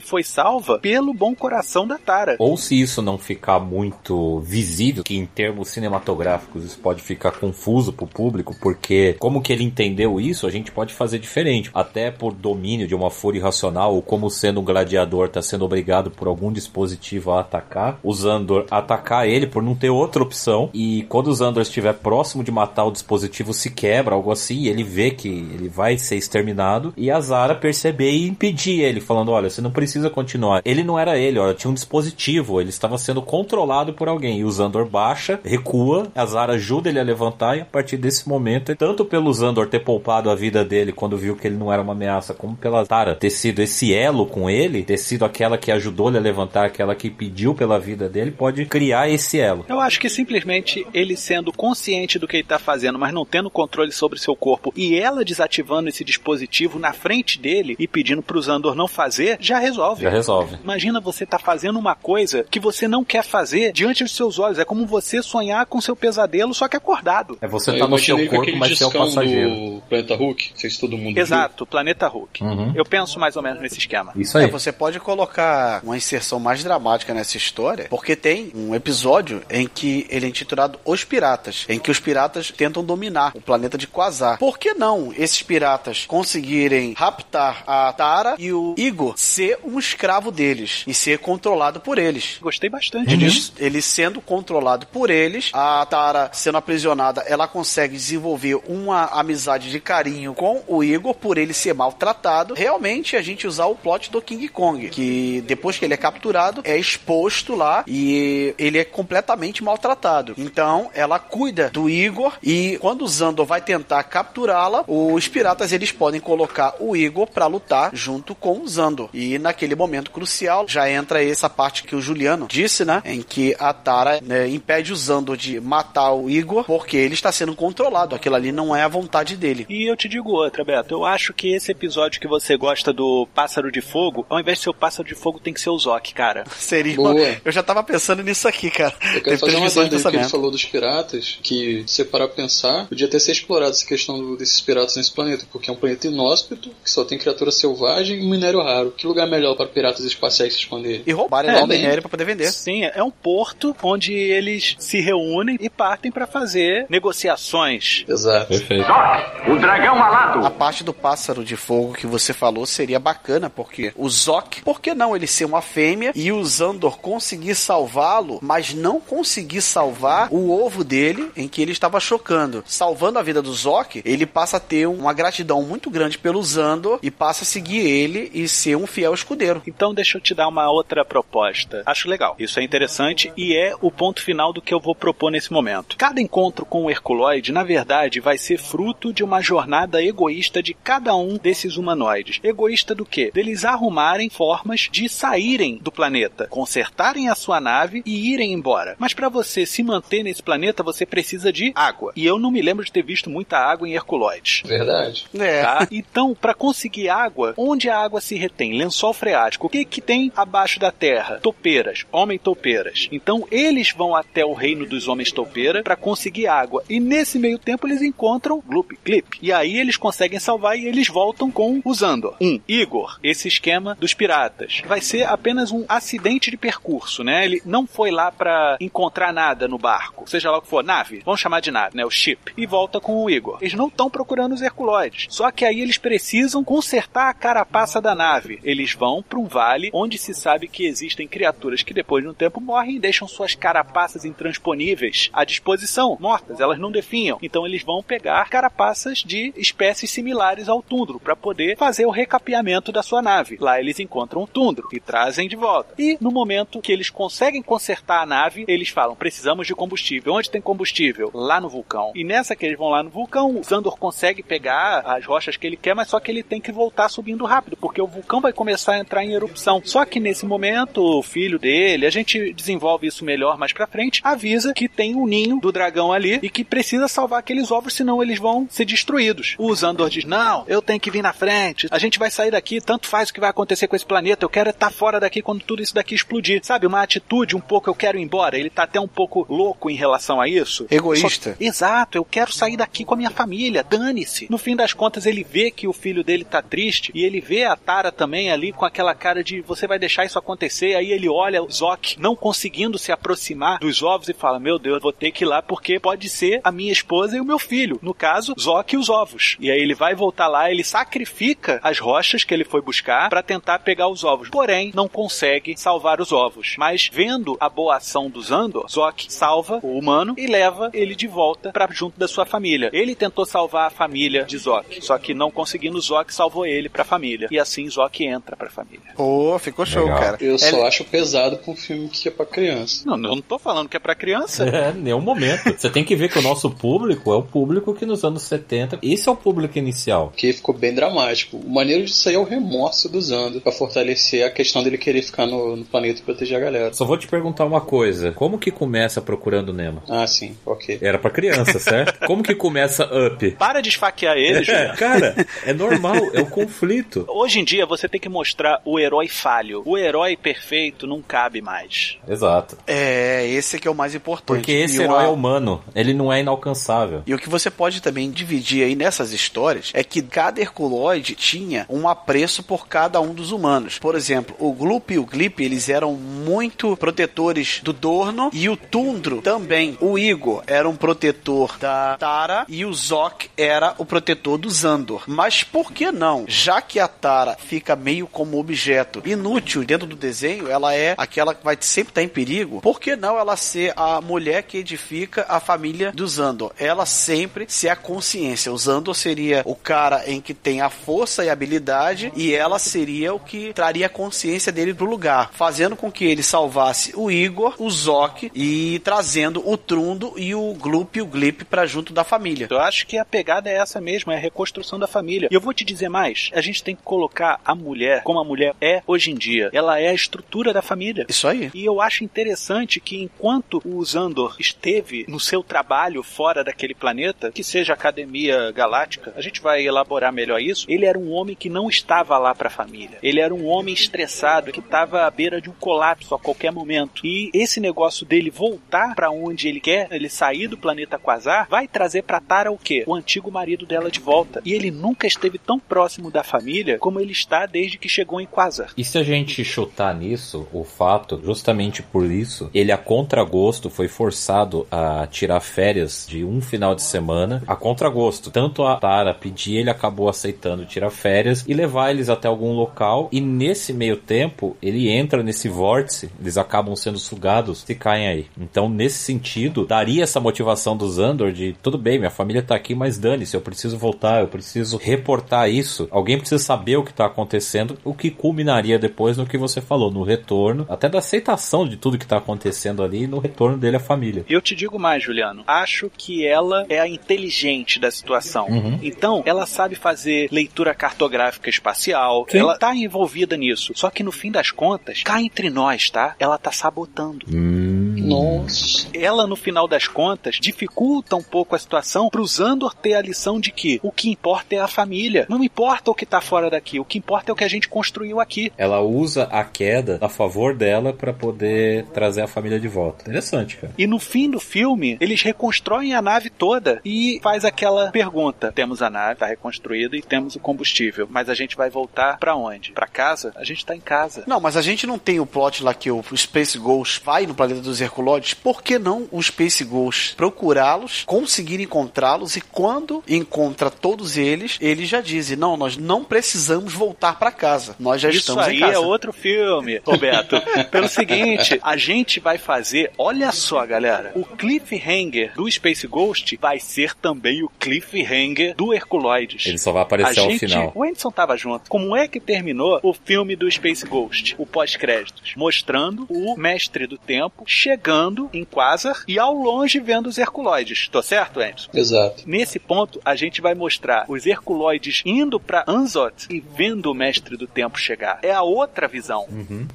foi salva pelo bom coração da Tara. Ou se isso não ficar muito visível, que em termos cinematográficos isso pode ficar confuso pro público, porque como que ele entendeu isso, a gente pode fazer diferente. Até por domínio de uma fúria irracional, ou como sendo um gladiador tá sendo obrigado por algum dispositivo a atacar, o Zandor atacar ele por não ter outra opção. E quando o Zandor estiver próximo de matar o dispositivo, se quebra, algo assim, ele vê que ele vai ser exterminado. E a Zara perceber e impedir ele, falando: Olha, você não precisa continuar. Ele não era ele, tinha um dispositivo, ele estava sendo controlado por alguém. E o Zandor baixa, recua, a Zara ajuda ele a levantar, e a partir desse momento, tanto pelo Zandor ter poupado a vida dele quando viu que ele não era uma ameaça, como pela Tara ter sido esse elo com ele, ter sido aquela que ajudou ele a levantar, aquela que pediu pela vida dele, pode criar esse elo. Eu acho que simplesmente ele sendo consciente do que ele tá fazendo, mas não tendo controle sobre seu corpo, e ela desativando esse dispositivo na frente dele e pedindo pro Zandor não fazer, já resolve. Já resolve. Imagina você tá fazendo uma coisa que você não quer fazer diante dos seus olhos. É como você sonhar com seu pesadelo, só que acordado. É você Eu tá no seu corpo, mas é o passageiro. do Planeta Hulk, não sei se todo mundo Exato, Planeta Hulk. Uhum. Eu penso mais ou menos nesse esquema. Isso aí. É, você pode colocar uma inserção mais dramática nessa história, porque tem um episódio em que ele é intitulado Os Piratas, em que os piratas tentam dominar o planeta de Quasar. Por que não esses piratas conseguirem raptar a Tara e o Igor ser um escravo deles e ser controlado por eles? Gostei bastante disso. Ele, ele sendo controlado por eles, a Tara sendo aprisionada, ela consegue desenvolver uma amizade de carinho com o Igor por ele ser maltratado. Realmente a gente usar o plot do King Kong, que depois que ele é capturado, é exposto lá e ele é completamente maltratado. Então ela cuida do Igor e quando o Zandor vai tentar capturá-la, os piratas eles podem colocar o Igor pra lutar junto com o Zandor. E naquele momento crucial já entra essa parte que o Juliano disse, né? Em que a Tara né, impede o Zandor de matar o Igor porque ele está sendo controlado. Aquilo ali não é a vontade dele. E eu te digo outra, Beto. Eu acho que esse episódio que você gosta do Pássaro de Fogo, ao invés de ser o Pássaro de Fogo, tem que ser o Zok, cara. Seria. Boa. Eu já tava pensando nisso aqui, cara. Eu quero Teve fazer uma dessa que ele falou dos piratas, que se você parar pra pensar, podia ter ser explorado essa questão desses piratas nesse planeta, porque é um planeta inóspito, que só tem criatura selvagem e minério raro. Que lugar melhor para piratas espaciais se esconderem? E roubarem É, lá o minério pra poder vender. Sim, é um porto onde eles se reúnem e partem pra fazer negociações. Exato. Perfeito. Zok, o dragão A alado. parte do pássaro de fogo que você falou seria bacana, porque o Zok, por que não ele ser uma fêmea e o Zandor conseguir salvá-lo, mas não conseguir salvar o ovo dele em que ele estava chocando? Salvando a vida do Zok, ele passa a ter uma gratidão muito grande pelo Zandor e passa a seguir ele e ser um fiel escudeiro. Então deixa eu te dar uma outra proposta. Acho legal. Isso é interessante e é o ponto final do que eu vou propor nesse momento. Cada encontro com o Herculoide, na verdade, vai ser fruto de uma jornada egoísta de cada um desses humanoides. Egoísta do quê? Deles arrumarem formas de saírem do planeta, consertarem a sua nave e irem embora. Mas para você se manter nesse planeta, você precisa de água. E eu não me lembro de ter visto muita água em Herculoides. Verdade. É. Tá? Então, para conseguir água, onde a água se retém? Lençol freático. O que que tem abaixo da terra? Topeiras, homem topeiras. Então, eles vão até o reino dos homens topeira para conseguir água. E nesse meio tempo eles encontram Gloop Clip. E aí eles conseguem salvar e eles voltam com o Zandor. Um, Igor, esse esquema dos piratas. Vai ser apenas um acidente de percurso, né? Ele não foi lá para encontrar nada no barco. Seja lá o que for, nave. Vamos chamar de nave, né? O ship. E volta com o Igor. Eles não estão procurando os Herculoides. Só que aí eles precisam consertar a carapaça da nave. Eles vão para um vale onde se sabe que existem criaturas que depois um tempo morrem e deixam suas carapaças intransponíveis à disposição, mortas, elas não definham. Então eles vão pegar carapaças de espécies similares ao tundro para poder fazer o recapeamento da sua nave. Lá eles encontram o tundro e trazem de volta. E no momento que eles conseguem consertar a nave, eles falam: precisamos de combustível. Onde tem combustível? Lá no vulcão. E nessa que eles vão lá no vulcão, o Zandor consegue pegar as rochas que ele quer, mas só que ele tem que voltar subindo rápido, porque o vulcão vai começar a entrar em erupção. Só que nesse momento, o filho dele, gente desenvolve isso melhor mais pra frente, avisa que tem um ninho do dragão ali e que precisa salvar aqueles ovos, senão eles vão ser destruídos. O Zandor diz: Não, eu tenho que vir na frente, a gente vai sair daqui, tanto faz o que vai acontecer com esse planeta, eu quero estar fora daqui quando tudo isso daqui explodir. Sabe, uma atitude um pouco, eu quero ir embora. Ele tá até um pouco louco em relação a isso. Egoísta. Só- exato, eu quero sair daqui com a minha família, dane-se. No fim das contas, ele vê que o filho dele tá triste e ele vê a Tara também ali com aquela cara de você vai deixar isso acontecer. Aí ele olha o Não conseguindo se aproximar dos ovos e fala: Meu Deus, vou ter que ir lá porque pode ser a minha esposa e o meu filho. No caso, Zoc e os ovos. E aí ele vai voltar lá, ele sacrifica as rochas que ele foi buscar para tentar pegar os ovos. Porém, não consegue salvar os ovos. Mas vendo a boa ação do Zandor, Zoc salva o humano e leva ele de volta para junto da sua família. Ele tentou salvar a família de Zoc, só que não conseguindo, Zoc salvou ele para a família. E assim Zoc entra para a família. Pô, ficou show, Legal. cara. Eu só acho pesado pra um filme que é pra criança. Não, eu não tô falando que é para criança. É, nenhum momento. Você tem que ver que o nosso público é o público que nos anos 70. Esse é o público inicial. Porque ficou bem dramático. O maneiro disso aí é o remorso do Zando pra fortalecer a questão dele querer ficar no, no planeta e proteger a galera. Só vou te perguntar uma coisa: como que começa procurando Nemo? Ah, sim, ok. Era pra criança, certo? Como que começa Up? Para de esfaquear ele, É, cara, é normal, é o conflito. Hoje em dia você tem que mostrar o herói falho. O herói perfeito não cabe mais. Exato. É, esse que é o mais importante. Porque esse E herói é humano, ele não é inalcançável. E o que você pode também dividir aí nessas histórias é que cada Herculoide tinha um apreço por cada um dos humanos. Por exemplo, o Gloop e o Glip, eles eram muito protetores do Dorno e o Tundro também. O Igor era um protetor da Tara e o Zok era o protetor do Zandor. Mas por que não? Já que a Tara fica meio como objeto inútil dentro do desenho, ela é aquela que vai sempre estar em perigo. Por que não ela ser a mulher que edifica a família do Zandor? Ela sempre ser a consciência. O Zandor seria o cara em que tem a força e a habilidade e ela seria o que traria a consciência dele pro lugar, fazendo com que ele salvasse o Igor, o Zok e trazendo o Trundo e o Gloop e o Glip pra junto da família. Eu acho que a pegada é essa mesmo, é a reconstrução da família. E eu vou te dizer mais, a gente tem que colocar a mulher como a mulher é hoje em dia. Ela é a estrutura da família. Isso aí. E eu acho interessante que enquanto o Zandor esteve no seu trabalho fora daquele planeta, que seja a Academia Galáctica, a gente vai elaborar melhor isso, ele era um homem que não estava lá para a família. Ele era um homem estressado que estava à beira de um colapso a qualquer momento. E esse negócio dele voltar para onde ele quer, ele sair do planeta Quasar, vai trazer para Tara o quê? O antigo marido dela de volta. E ele nunca esteve tão próximo da família como ele está desde que chegou em Quasar. E se a gente chutar nisso, o fato, justamente por isso, ele a contragosto foi forçado a tirar férias de um final de semana, a contragosto. Tanto a Tara pedir, ele acabou aceitando tirar férias e levar eles até algum local. E nesse meio tempo, ele entra nesse vórtice, eles acabam sendo sugados e caem aí. Então, nesse sentido, daria essa motivação do Zandor de tudo bem, minha família tá aqui, mas dane-se, eu preciso voltar, eu preciso reportar isso. Alguém precisa saber o que tá acontecendo, o que culminaria depois no que você falou, no retorno, até da aceitação de tudo que tá acontecendo ali no retorno dele à família. E eu te digo mais, Juliano. Acho que ela é a inteligente da situação. Uhum. Então, ela sabe fazer leitura cartográfica espacial. Sim. Ela tá envolvida nisso. Só que no fim das contas, cá entre nós, tá? Ela tá sabotando. Hum. Nossa. Ela, no final das contas, dificulta um pouco a situação pro Zandor ter a lição de que o que importa é a família. Não importa o que tá fora daqui. O que importa é o que a gente construiu aqui. Ela usa a queda a favor dela pra poder trazer a família de volta. Interessante, cara. E no fim do filme, eles reconstroem a nave toda e faz aquela pergunta: temos a nave, tá reconstruída e temos o combustível, mas a gente vai voltar pra onde? Pra casa? A gente tá em casa. Não, mas a gente não tem o plot lá que o Space Ghost vai no planeta dos Herculoides, por que não o Space Ghost procurá-los, conseguir encontrá-los e quando encontra todos eles, ele já diz: não, nós não precisamos voltar para casa. Nós já Isso estamos aí em casa. é outro filme, Roberto. Pelo seguinte, a gente vai fazer, olha só, galera, o cliffhanger do Space Ghost vai ser também o cliffhanger do Herculoides. Ele só vai aparecer a ao gente, final. O Anderson tava junto. Como é que terminou o filme do Space Ghost? O pós-créditos. Mostrando o mestre do tempo chegando em Quasar e ao longe vendo os Herculoides. Tô certo, Anderson? Exato. Nesse ponto, a gente vai mostrar os Herculoides indo pra Anzot e vendo o mestre do tempo chegar. É a outra visão.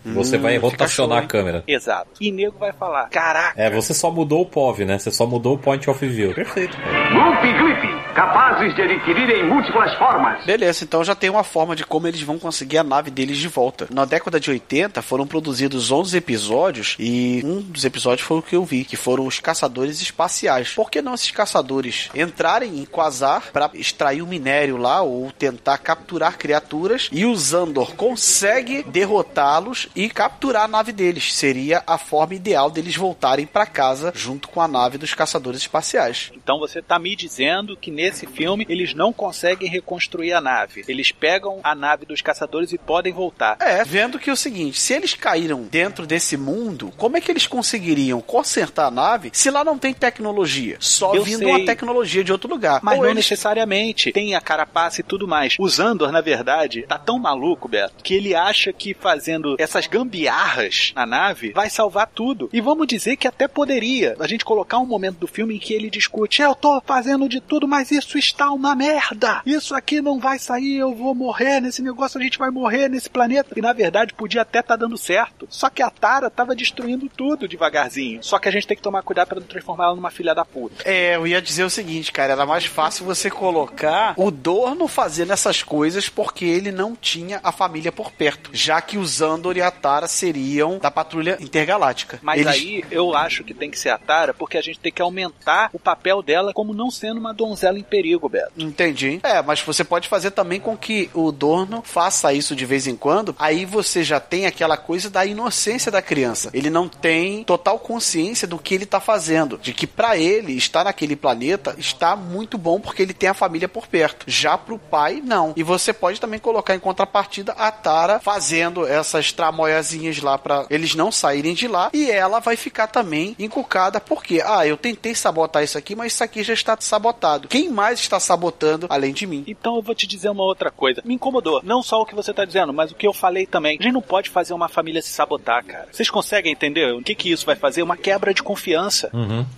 Você vai rotacionar show, a câmera. Exato. E nego vai falar: caraca. É, você só mudou o POV, né? Você só mudou o Point of View. Perfeito. Loop Gliff, capazes de adquirirem múltiplas formas. Beleza, então já tem uma forma de como eles vão conseguir a nave deles de volta. Na década de 80 foram produzidos 11 episódios e um dos episódios foi o que eu vi, que foram os caçadores espaciais. Por que não esses caçadores entrarem em Quasar para extrair o minério lá ou tentar capturar criaturas e o Zandor consegue derrotá-los e capturar a nave deles? Seria a forma ideal deles voltarem para casa junto com a nave dos caçadores espaciais. Então você tá me dizendo que nesse filme eles não conseguem reconstruir a nave. Eles pegam a nave dos caçadores e podem voltar. É, vendo que é o seguinte, se eles caíram dentro desse mundo, como é que eles conseguiriam consertar a nave se lá não tem tecnologia? Só Eu vindo sei. uma tecnologia de outro lugar. Mas Ou não eles- necessariamente. Tem a carapaça e tudo mais. O Zandor, na verdade, tá tão maluco, Beto, que ele acha que fazendo essas gambiarras na nave vai salvar tudo. E vamos dizer que até poderia. A gente colocar um momento do filme em que ele discute: eu tô fazendo de tudo, mas isso está uma merda. Isso aqui não vai sair, eu vou morrer nesse negócio, a gente vai morrer nesse planeta. E na verdade podia até estar dando certo. Só que a Tara tava destruindo tudo devagarzinho. Só que a gente tem que tomar cuidado pra não transformar ela numa filha da puta. É, eu ia dizer o seguinte, cara, era mais fácil você colocar o Dorno fazendo essas coisas porque ele não tinha a família por perto, já que o Zandor e a Tara seriam da patrulha intergaláctica. Mas Eles- aí eu acho que tem que ser a Tara, porque a gente tem que aumentar o papel dela como não sendo uma donzela em perigo, Beto. Entendi. É, mas você pode fazer também com que o Dorno faça isso de vez em quando. Aí você já tem aquela coisa da inocência da criança. Ele não tem total consciência do que ele tá fazendo. De que pra ele estar naquele planeta está muito bom porque ele tem a família por perto. Já pro pai, não. E você pode também colocar em contrapartida a Tara fazendo essas tramoiazinhas lá pra eles não saírem de lá. E ela vai ficar também encucada porque, ah, eu tentei sabotar isso aqui, mas isso aqui já está sabotado. Quem mais está sabotando além de mim? Então eu vou te dizer uma outra coisa. Me incomodou. Não só o que você tá dizendo, mas o que eu falei também. A gente não pode fazer uma família se sabotar, cara. Vocês conseguem entender o que que isso vai fazer? Uma quebra de confiança.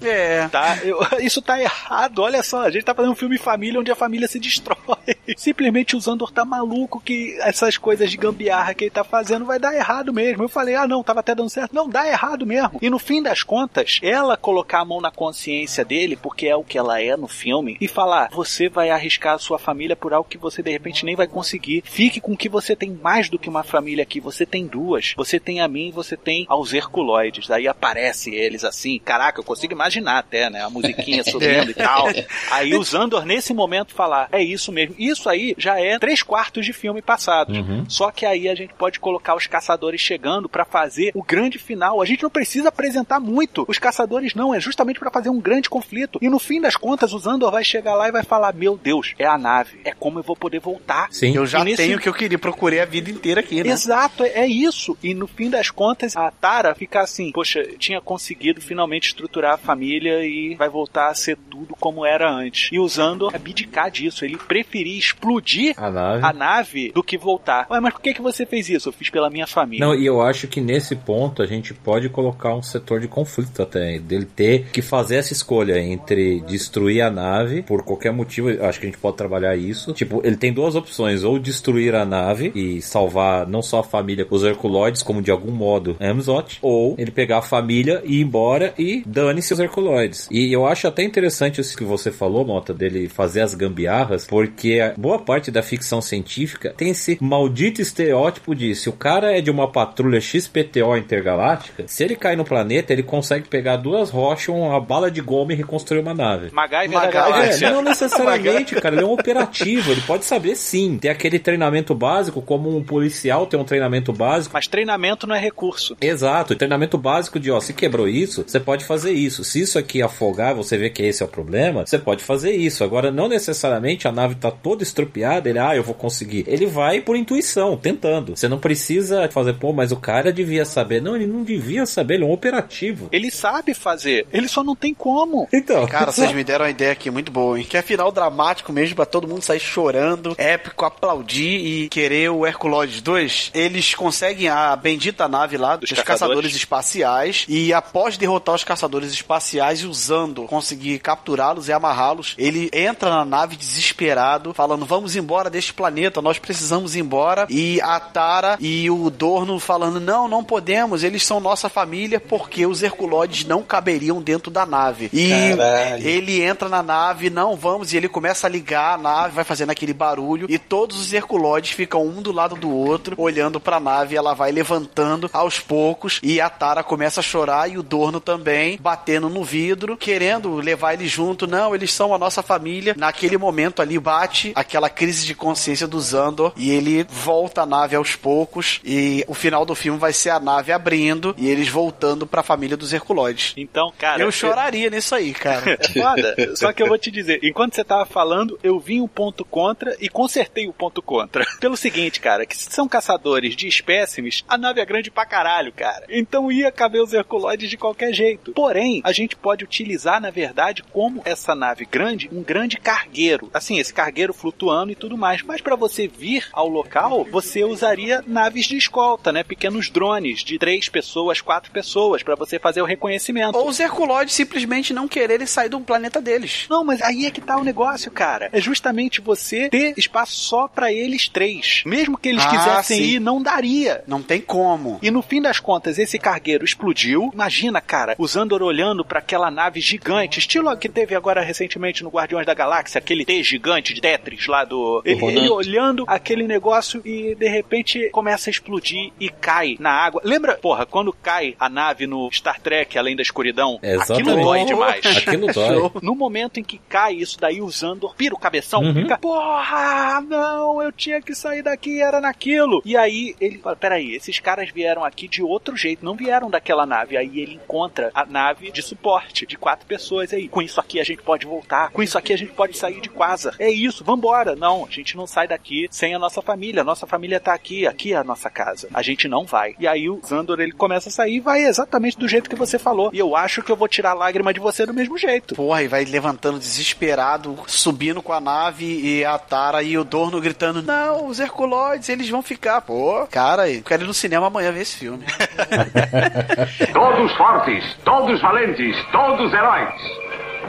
É. Tá? Eu- isso tá errado. Olha só, a gente tá fazendo um filme família onde a família se destrói. Simplesmente o Zandor tá maluco que essas coisas de gambiarra que ele tá fazendo vai dar errado mesmo. Eu falei, ah não, tava até dando certo. Não, dá errado mesmo. E no fim das contas, ela colocar a mão na consciência dele, porque é o que ela é no filme, e falar, você vai arriscar a sua família por algo que você de repente nem vai conseguir. Fique com que você tem mais do que uma família aqui. Você tem duas. Você tem a mim e você tem aos Herculoides. Aí aparece eles assim. Caraca, eu consigo imaginar até, né? A musiquinha subindo e tal. Aí o Zandor, nesse momento, falar: é isso mesmo. Isso aí já é três quartos de filme passados. Só que aí a gente pode colocar os caçadores chegando pra fazer o grande final. A gente não precisa apresentar muito. Os caçadores não, é justamente pra fazer um grande conflito. E no fim das contas, o Zandor vai chegar lá e vai falar: Meu Deus, é a nave. É como eu vou poder voltar. Sim. Eu já nesse- tenho o que eu queria, procurei a vida inteira aqui, né? Exato, é é isso. E no fim das contas, a Tara fica assim: Poxa, tinha conseguido finalmente estruturar a família e vai voltar a ser tudo como era antes. E o Zandor abdicar disso. Ele preferia explodir A nave. a nave do que voltar. Ué, mas por que, que você fez isso? Eu fiz pela minha família. Não, e eu acho que nesse ponto a gente pode colocar um setor de conflito até, dele ter que fazer essa escolha entre destruir a nave por qualquer motivo, acho que a gente pode trabalhar isso. Tipo, ele tem duas opções, ou destruir a nave e salvar não só a família, os Herculoides, como de algum modo Amzot, ou ele pegar a família e ir embora e dane-se os Herculoides. E eu acho até interessante isso que você falou, Mota, dele fazer as gambiarras, porque porque boa parte da ficção científica tem esse maldito estereótipo de se o cara é de uma patrulha XPTO intergaláctica, se ele cai no planeta, ele consegue pegar duas rochas, uma bala de goma e reconstruir uma nave. MacGyver da MacGyver. É, não necessariamente, cara. Ele é um operativo. Ele pode saber sim. Tem aquele treinamento básico, como um policial tem um treinamento básico. Mas treinamento não é recurso. Exato, treinamento básico de, ó, se quebrou isso, você pode fazer isso. Se isso aqui afogar, você vê que esse é o problema, você pode fazer isso. Agora, não necessariamente a nave tá toda estrupiada, ele, ah, eu vou conseguir. Ele vai por intuição, tentando. Você não precisa fazer, pô, mas o cara devia saber. Não, ele não devia saber, ele é um operativo. Ele sabe fazer, ele só não tem como. Então, Cara, vocês me deram uma ideia aqui muito boa, hein? Que é final dramático mesmo pra todo mundo sair chorando, épico, aplaudir e querer o Herculoides 2. Eles conseguem a bendita nave lá dos, Dos caçadores. caçadores. espaciais e após derrotar os caçadores espaciais e usando, conseguir capturá-los e amarrá-los, ele entra na nave desesperado, falando: "Vamos embora deste planeta, nós precisamos ir embora". E a Tara e o Dorno falando: "Não, não podemos, eles são nossa família porque os Herculoides não caberiam dentro da nave". E Caralho. ele entra na nave, não vamos, e ele começa a ligar a nave, vai fazendo aquele barulho, e todos os Herculoides ficam um do lado do outro, olhando pra nave, e ela vai levantando aos poucos, e a Tara começa a chorar, e o Dorno também, batendo no vidro, querendo levar ele junto, não, eles são a nossa família. Naquele momento ali bate aquela crise de consciência do Zandor, e ele volta a nave aos poucos, e o final do filme vai ser a nave abrindo, e eles voltando pra família dos Herculoides. Então, cara. Eu choraria nisso aí, cara. É foda. Só que eu vou te dizer, enquanto você tava falando, eu vi um ponto contra e consertei o ponto contra. Pelo seguinte, cara, que se são caçadores de espécimes, a nave é grande pra caralho, cara. Então ia caber os Herculoides de qualquer jeito. Porém, a gente pode utilizar, na verdade, como essa nave grande, um grande cargueiro. Assim, esse cargueiro flutuando e tudo mais. Mas pra você vir ao local, você usaria naves de escolta, né? Pequenos drones de três pessoas, quatro pessoas, pra você fazer o reconhecimento. Ou os Herculoides simplesmente não quererem sair do planeta deles. Não, mas aí é que tá o negócio, cara. É justamente você ter espaço só pra eles três. Mesmo que eles Ah, quisessem sim. ir, não daria. Não tem como. E no fim das contas, esse cargueiro explodiu. Imagina, cara, o Zandor olhando pra aquela nave gigante, estilo a que teve agora recentemente no Guardiões da Galáxia, aquele T gigante de Tetris lá do. Ele, ele olhando aquele negócio e de repente começa a explodir e cai na água. Lembra, porra, quando cai a nave no Star Trek Além da Escuridão? Exatamente. Aquilo dói demais. Aquilo dói. No momento em que cai isso daí, o Zandor pira o cabeção, Uhum. fica, porra, não, eu tinha que sair daqui, era naquilo. E aí ele fala, peraí, esses caras vieram aqui de outro jeito, não vieram daquela nave. Aí ele encontra a nave de suporte, de quatro pessoas aí. Com isso aqui a gente pode voltar, com isso aqui a gente pode sair de Quasar. É isso, vambora. Não, a gente não sai daqui sem a nossa família. A nossa família tá aqui, aqui é a nossa casa. A gente não vai. E aí o Zandor, ele começa a sair e vai exatamente do jeito que você falou. E eu acho que eu vou tirar a lágrima de você do mesmo jeito. Porra, e vai levantando desesperado, subindo com a nave e a Tara e o Dorno gritando: Não, os Herculoides, eles vão ficar. Pô, cara, eu quero ir no cinema amanhã ver esse filme. Todos fortes, todos valentes, todos heróis.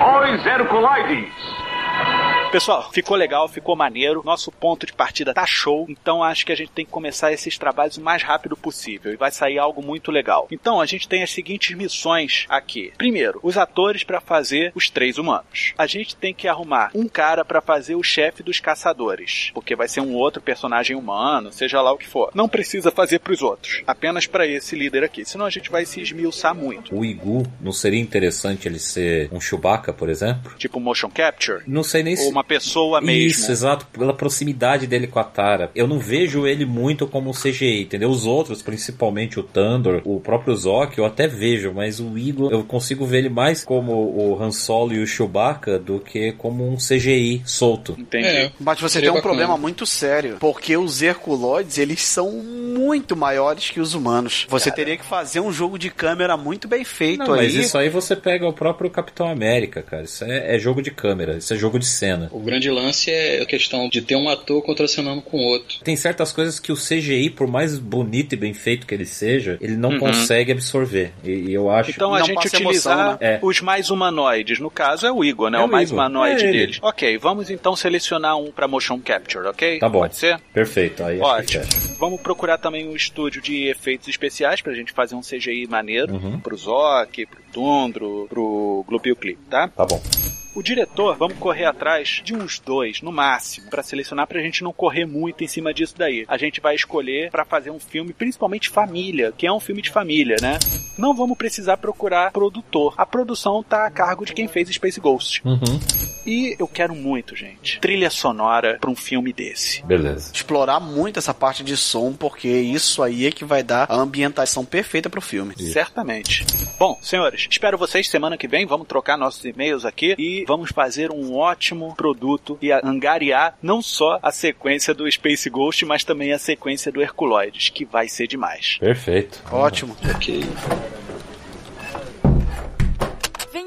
Os Herculoides. Pessoal, ficou legal, ficou maneiro. Nosso ponto de partida tá show. Então acho que a gente tem que começar esses trabalhos o mais rápido possível. E vai sair algo muito legal. Então a gente tem as seguintes missões aqui. Primeiro, os atores para fazer os três humanos. A gente tem que arrumar um cara para fazer o chefe dos caçadores. Porque vai ser um outro personagem humano, seja lá o que for. Não precisa fazer pros outros. Apenas para esse líder aqui. Senão a gente vai se esmiuçar muito. O Igu, não seria interessante ele ser um Chewbacca, por exemplo? Tipo motion capture. Não sei nem se. uma pessoa mesmo. Isso, exato, pela proximidade dele com a Tara. Eu não vejo ele muito como um CGI, entendeu? Os outros, principalmente o Thunder, o próprio Zoc, eu até vejo, mas o Igor, eu consigo ver ele mais como o Han Solo e o Chewbacca do que como um CGI solto. Entendi. É, Mas você Seria tem um bacana. problema muito sério, porque os Herculoides, eles são muito maiores que os humanos. Você teria que fazer um jogo de câmera muito bem feito Não, aí. mas isso aí você pega o próprio Capitão América, cara. Isso é, é jogo de câmera, isso é jogo de cena. O grande lance é a questão de ter um ator contracenando com o outro. Tem certas coisas que o CGI, por mais bonito e bem feito que ele seja, ele não Uhum. consegue absorver. E, e eu acho. Então a Não gente utilizar emoção, né? É. os mais humanoides. No caso é o Igor, né? É o o mais Igor. humanoide É ele. deles. Ok, vamos então selecionar um pra motion capture, ok? Tá bom. Pode ser? Perfeito, aí Ótimo. fecha. Vamos procurar também um estúdio de efeitos especiais pra gente fazer um CGI maneiro Uhum. pro Zoc, pro Tundro, pro Globio Clip, tá? Tá bom. O diretor, vamos correr atrás de uns dois, no máximo, para selecionar pra gente não correr muito em cima disso daí. A gente vai escolher para fazer um filme, principalmente família, que é um filme de família, né? Não vamos precisar procurar produtor. A produção tá a cargo de quem fez Space Ghost. Uhum. E eu quero muito, gente, trilha sonora pra um filme desse. Beleza. Explorar muito essa parte de som, porque isso aí é que vai dar a ambientação perfeita pro filme. Certamente. Bom, senhores, espero vocês semana que vem. Vamos trocar nossos e-mails aqui e vamos fazer um ótimo produto e angariar não só a sequência do Space Ghost, mas também a sequência do Herculoides, que vai ser demais. Perfeito. Ótimo. Ok.